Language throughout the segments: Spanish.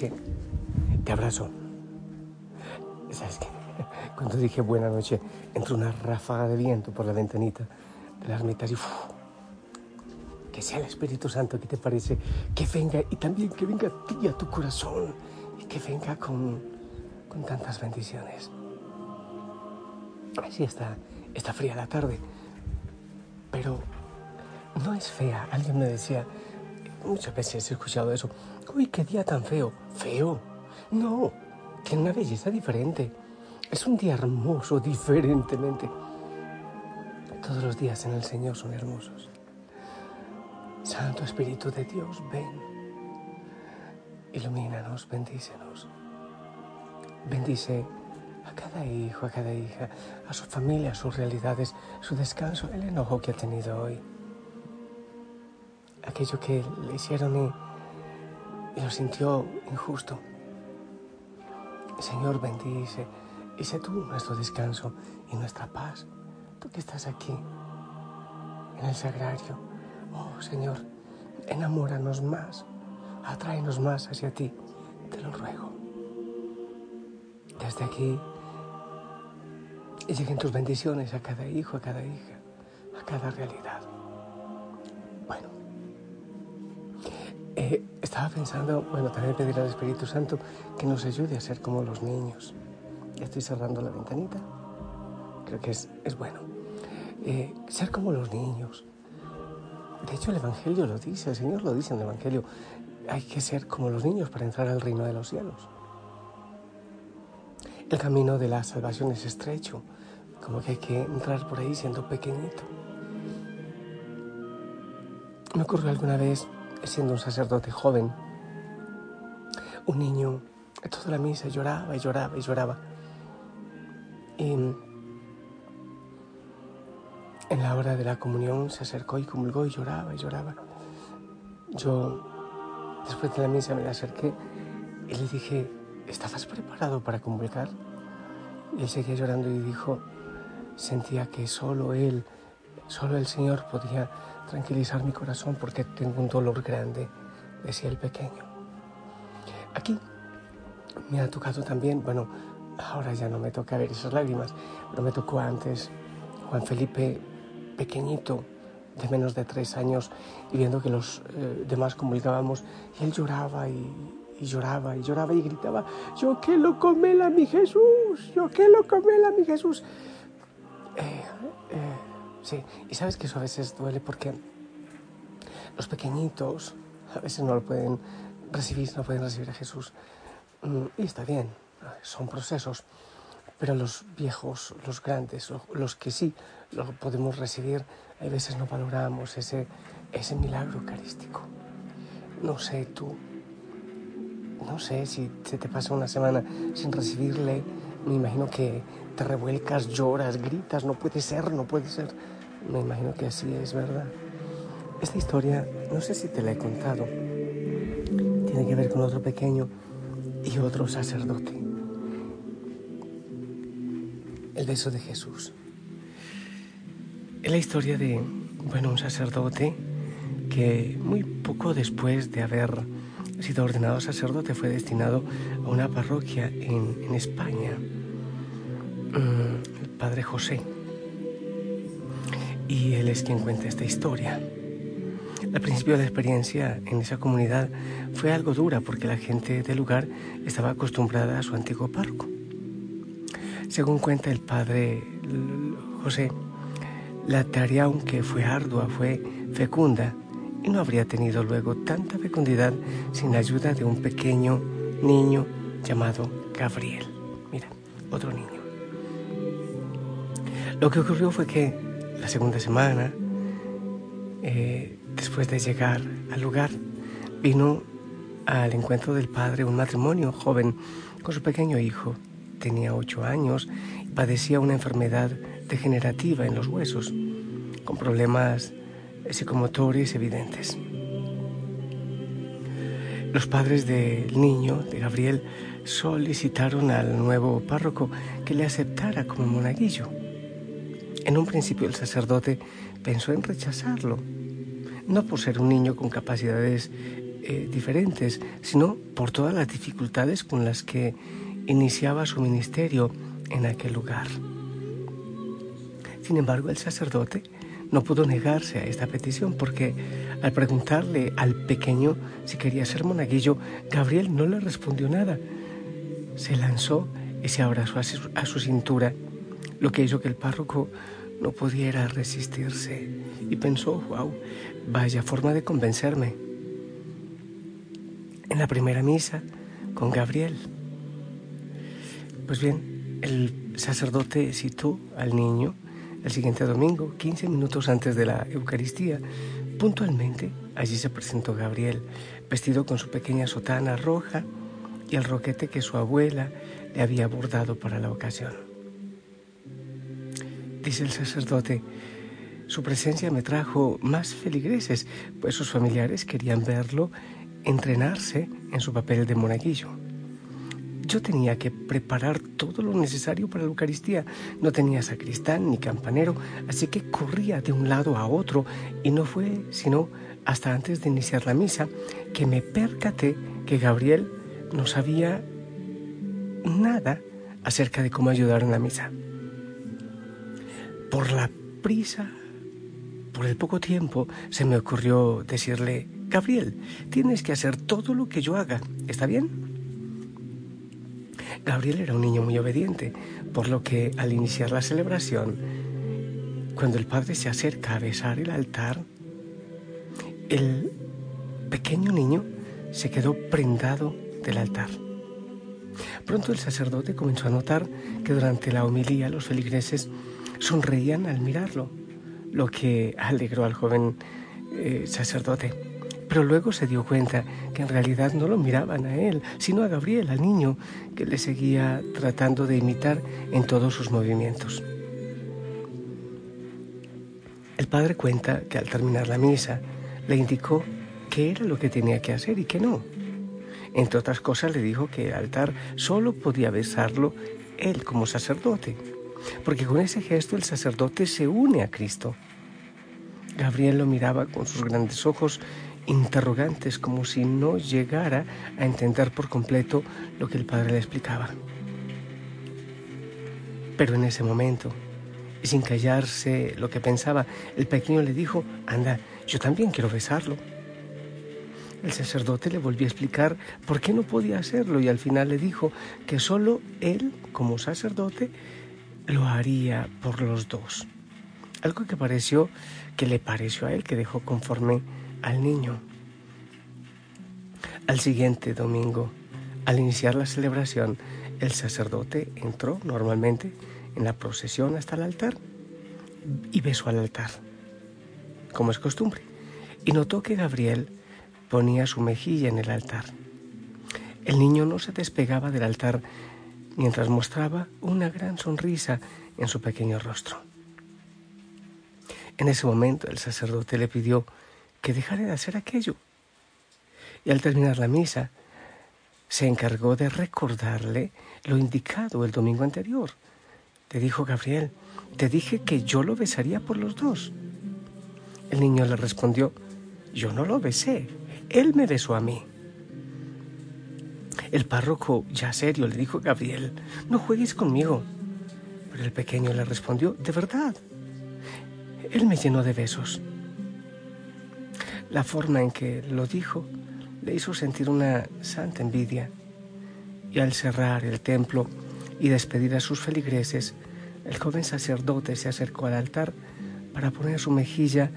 Noches. Te abrazo. ¿Sabes qué? Cuando dije buena noche, entró una ráfaga de viento por la ventanita de las metas y ¡uf! que sea el Espíritu Santo que te parece que venga y también que venga a ti a tu corazón y que venga con, con tantas bendiciones. Así está, está fría la tarde, pero no es fea. Alguien me decía, muchas veces he escuchado eso, uy, qué día tan feo. Feo. No, tiene una belleza diferente. Es un día hermoso, diferentemente. Todos los días en el Señor son hermosos. Santo Espíritu de Dios, ven. Ilumínanos, bendícenos. Bendice a cada hijo, a cada hija, a su familia, a sus realidades, su descanso, el enojo que ha tenido hoy. Aquello que le hicieron y, y lo sintió injusto. Señor, bendice y sé tú nuestro descanso y nuestra paz. Tú que estás aquí, en el sagrario. Oh Señor, enamóranos más, atráenos más hacia ti, te lo ruego. Desde aquí lleguen tus bendiciones a cada hijo, a cada hija, a cada realidad. Eh, estaba pensando, bueno, también pedir al Espíritu Santo que nos ayude a ser como los niños. Ya estoy cerrando la ventanita. Creo que es, es bueno. Eh, ser como los niños. De hecho, el Evangelio lo dice, el Señor lo dice en el Evangelio. Hay que ser como los niños para entrar al reino de los cielos. El camino de la salvación es estrecho, como que hay que entrar por ahí siendo pequeñito. Me ocurrió alguna vez, siendo un sacerdote joven, un niño, toda la misa lloraba y lloraba y lloraba. Y en la hora de la comunión se acercó y comulgó y lloraba y lloraba. Yo, después de la misa, me le acerqué y le dije, ¿estabas preparado para comulgar? Y él seguía llorando y dijo, sentía que solo él, solo el Señor podía tranquilizar mi corazón porque tengo un dolor grande, decía el pequeño. Aquí me ha tocado también, bueno, ahora ya no me toca ver esas lágrimas, pero me tocó antes Juan Felipe pequeñito, de menos de tres años, y viendo que los eh, demás comulgábamos, y él lloraba y, lloraba y lloraba y gritaba, yo que lo comela mi Jesús, yo que lo comela mi Jesús. Eh, eh, sí, y sabes que eso a veces duele porque los pequeñitos a veces no lo pueden recibir, no pueden recibir a Jesús. Mm, y está bien, son procesos, pero los viejos, los grandes, los que sí lo podemos recibir, a veces no valoramos ese, ese milagro eucarístico. No sé tú, no sé si se te pasa una semana sin recibirle, me imagino que te revuelcas, lloras, gritas, no puede ser, no puede ser. Me imagino que así es, ¿verdad? Esta historia, no sé si te la he contado, tiene que ver con otro pequeño y otro sacerdote. El beso de Jesús. Es la historia de, bueno, un sacerdote que muy poco después de haber sido ordenado sacerdote fue destinado a una parroquia en, España, mm, el padre José. Y él es quien cuenta esta historia. Al principio la experiencia en esa comunidad fue algo dura porque la gente del lugar estaba acostumbrada a su antiguo párroco. Según cuenta el padre José, la tarea, aunque fue ardua, fue fecunda y no habría tenido luego tanta fecundidad sin la ayuda de un pequeño niño llamado Gabriel. Mira, otro niño. Lo que ocurrió fue que la segunda semana, eh, después de llegar al lugar, vino al encuentro del padre un matrimonio joven con su pequeño hijo. Tenía ocho años y padecía una enfermedad degenerativa en los huesos, con problemas psicomotores evidentes. Los padres del niño, de Gabriel, solicitaron al nuevo párroco que le aceptara como monaguillo. En un principio el sacerdote pensó en rechazarlo, no por ser un niño con capacidades eh, diferentes, sino por todas las dificultades con las que iniciaba su ministerio en aquel lugar. Sin embargo, el sacerdote no pudo negarse a esta petición porque al preguntarle al pequeño si quería ser monaguillo, Gabriel no le respondió nada. Se lanzó y se abrazó a su, a su cintura, lo que hizo que el párroco no pudiera resistirse y pensó, wow, vaya forma de convencerme. En la primera misa con Gabriel. Pues bien, el sacerdote citó al niño el siguiente domingo, 15 minutos antes de la Eucaristía. Puntualmente, allí se presentó Gabriel, vestido con su pequeña sotana roja y el roquete que su abuela le había bordado para la ocasión. Dice el sacerdote, su presencia me trajo más feligreses, pues sus familiares querían verlo entrenarse en su papel de monaguillo. Yo tenía que preparar todo lo necesario para la Eucaristía. No tenía sacristán ni campanero, así que corría de un lado a otro y no fue sino hasta antes de iniciar la misa que me percaté que Gabriel no sabía nada acerca de cómo ayudar en la misa. Por la prisa, por el poco tiempo, se me ocurrió decirle, Gabriel, tienes que hacer todo lo que yo haga, ¿está bien? Gabriel era un niño muy obediente, por lo que al iniciar la celebración, cuando el padre se acerca a besar el altar, el pequeño niño se quedó prendado del altar. Pronto el sacerdote comenzó a notar que durante la homilía los feligreses sonreían al mirarlo, lo que alegró al joven eh, sacerdote. Pero luego se dio cuenta que en realidad no lo miraban a él, sino a Gabriel, al niño, que le seguía tratando de imitar en todos sus movimientos. El padre cuenta que al terminar la misa le indicó qué era lo que tenía que hacer y qué no. Entre otras cosas le dijo que el altar solo podía besarlo él como sacerdote, porque con ese gesto el sacerdote se une a Cristo. Gabriel lo miraba con sus grandes ojos interrogantes como si no llegara a entender por completo lo que el padre le explicaba. Pero en ese momento, sin callarse lo que pensaba, el pequeño le dijo, anda, yo también quiero besarlo. El sacerdote le volvió a explicar por qué no podía hacerlo y al final le dijo que solo él, como sacerdote, lo haría por los dos. Algo que pareció que le pareció a él que dejó conforme al niño. Al siguiente domingo, al iniciar la celebración, el sacerdote entró normalmente en la procesión hasta el altar y besó al altar, como es costumbre, y notó que Gabriel ponía su mejilla en el altar. El niño no se despegaba del altar mientras mostraba una gran sonrisa en su pequeño rostro. En ese momento el sacerdote le pidió que dejara de hacer aquello. Y al terminar la misa, se encargó de recordarle lo indicado el domingo anterior. Le dijo Gabriel, te dije que yo lo besaría por los dos. El niño le respondió, yo no lo besé, él me besó a mí. El párroco, ya serio, le dijo a Gabriel, no juegues conmigo. Pero el pequeño le respondió, de verdad, él me llenó de besos. La forma en que lo dijo le hizo sentir una santa envidia y al cerrar el templo y despedir a sus feligreses, el joven sacerdote se acercó al altar para poner su mejilla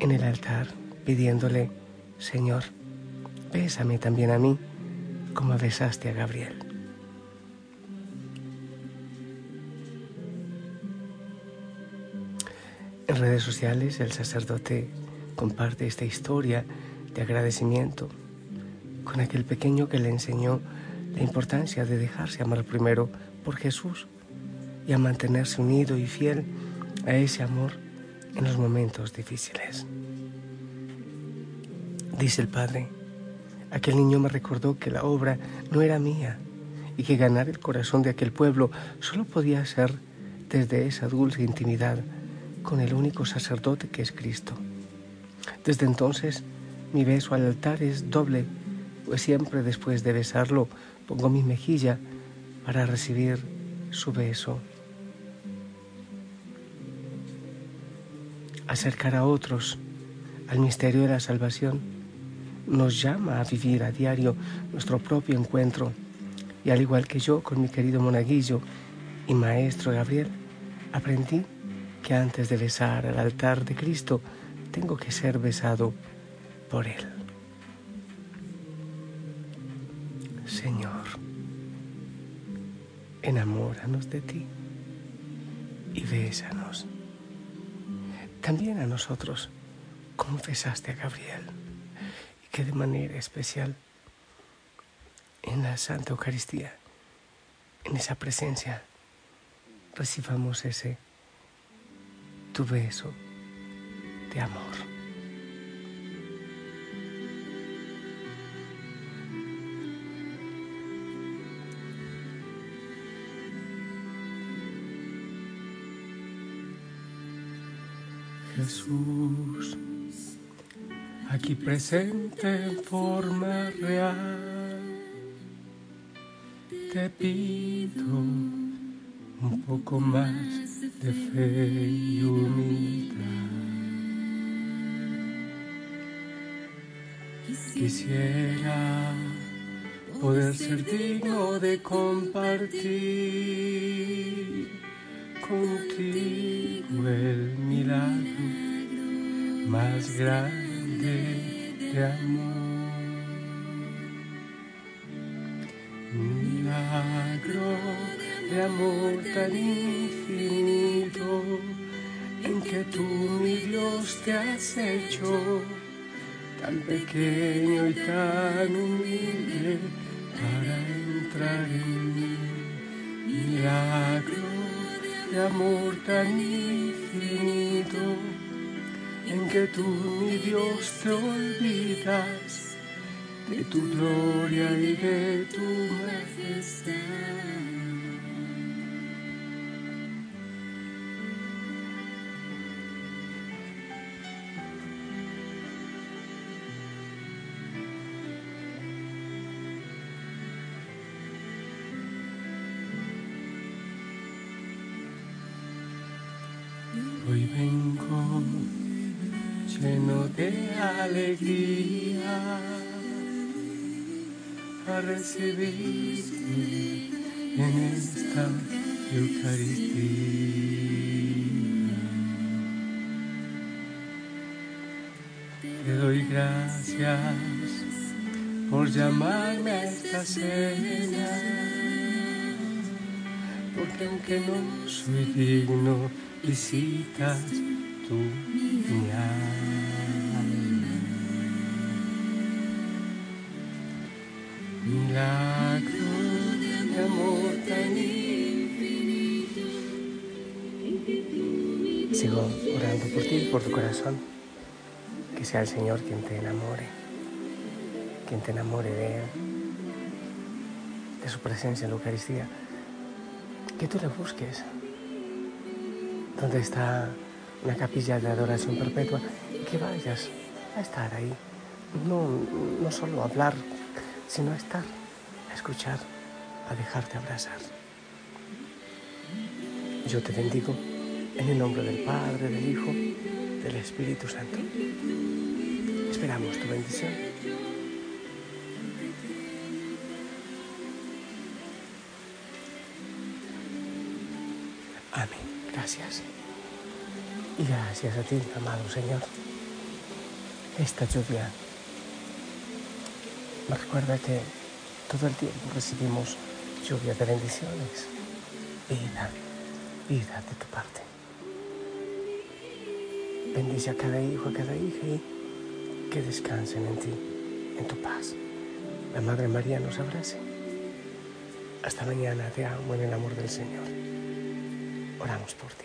en el altar, pidiéndole, Señor, bésame también a mí como besaste a Gabriel. En redes sociales el sacerdote comparte esta historia de agradecimiento con aquel pequeño que le enseñó la importancia de dejarse amar primero por Jesús y a mantenerse unido y fiel a ese amor en los momentos difíciles. Dice el Padre, aquel niño me recordó que la obra no era mía y que ganar el corazón de aquel pueblo solo podía ser desde esa dulce intimidad con el único sacerdote que es Cristo. Desde entonces Mi beso al altar es doble, pues siempre después de besarlo pongo mi mejilla para recibir su beso. Acercar a otros al misterio de la salvación nos llama a vivir a diario nuestro propio encuentro y al igual que yo con mi querido monaguillo y maestro Gabriel, aprendí que antes de besar al altar de Cristo tengo que ser besado por Él. Señor, enamóranos de ti y bésanos. También a nosotros, como besaste a Gabriel, y que de manera especial en la Santa Eucaristía, en esa presencia, recibamos ese tu beso de amor. Jesús, aquí presente en forma real, te pido un poco más de fe y humildad. Quisiera poder ser digno de compartir contigo el milagro más grande de amor. Milagro de amor tan infinito en que tú, mi Dios, te has hecho tan pequeño y tan humilde para entrar en mí. Milagro de amor tan infinito en que tú, mi Dios, te olvidas de tu gloria y de tu majestad. De alegría a recibirte en esta Eucaristía. Te doy gracias por llamarme a esta cena, porque aunque no soy digno, visitas tu mi Sigo orando por ti, por tu corazón. Que sea el Señor quien te enamore, quien te enamore de de su presencia en la Eucaristía. Que tú le busques, donde está una capilla de adoración perpetua que vayas a estar ahí. No, no solo a hablar, sino a estar, a escuchar, a dejarte abrazar. Yo te bendigo en el nombre del Padre, del Hijo, del Espíritu Santo. Esperamos tu bendición. Amén. Gracias. Y gracias a ti, amado Señor. Esta lluvia me recuerda que todo el tiempo recibimos lluvia de bendiciones, vida, vida de tu parte. Bendice a cada hijo, a cada hija y que descansen en ti, en tu paz. La Madre María nos abrace. Hasta mañana, te amo en el amor del Señor. Oramos por ti.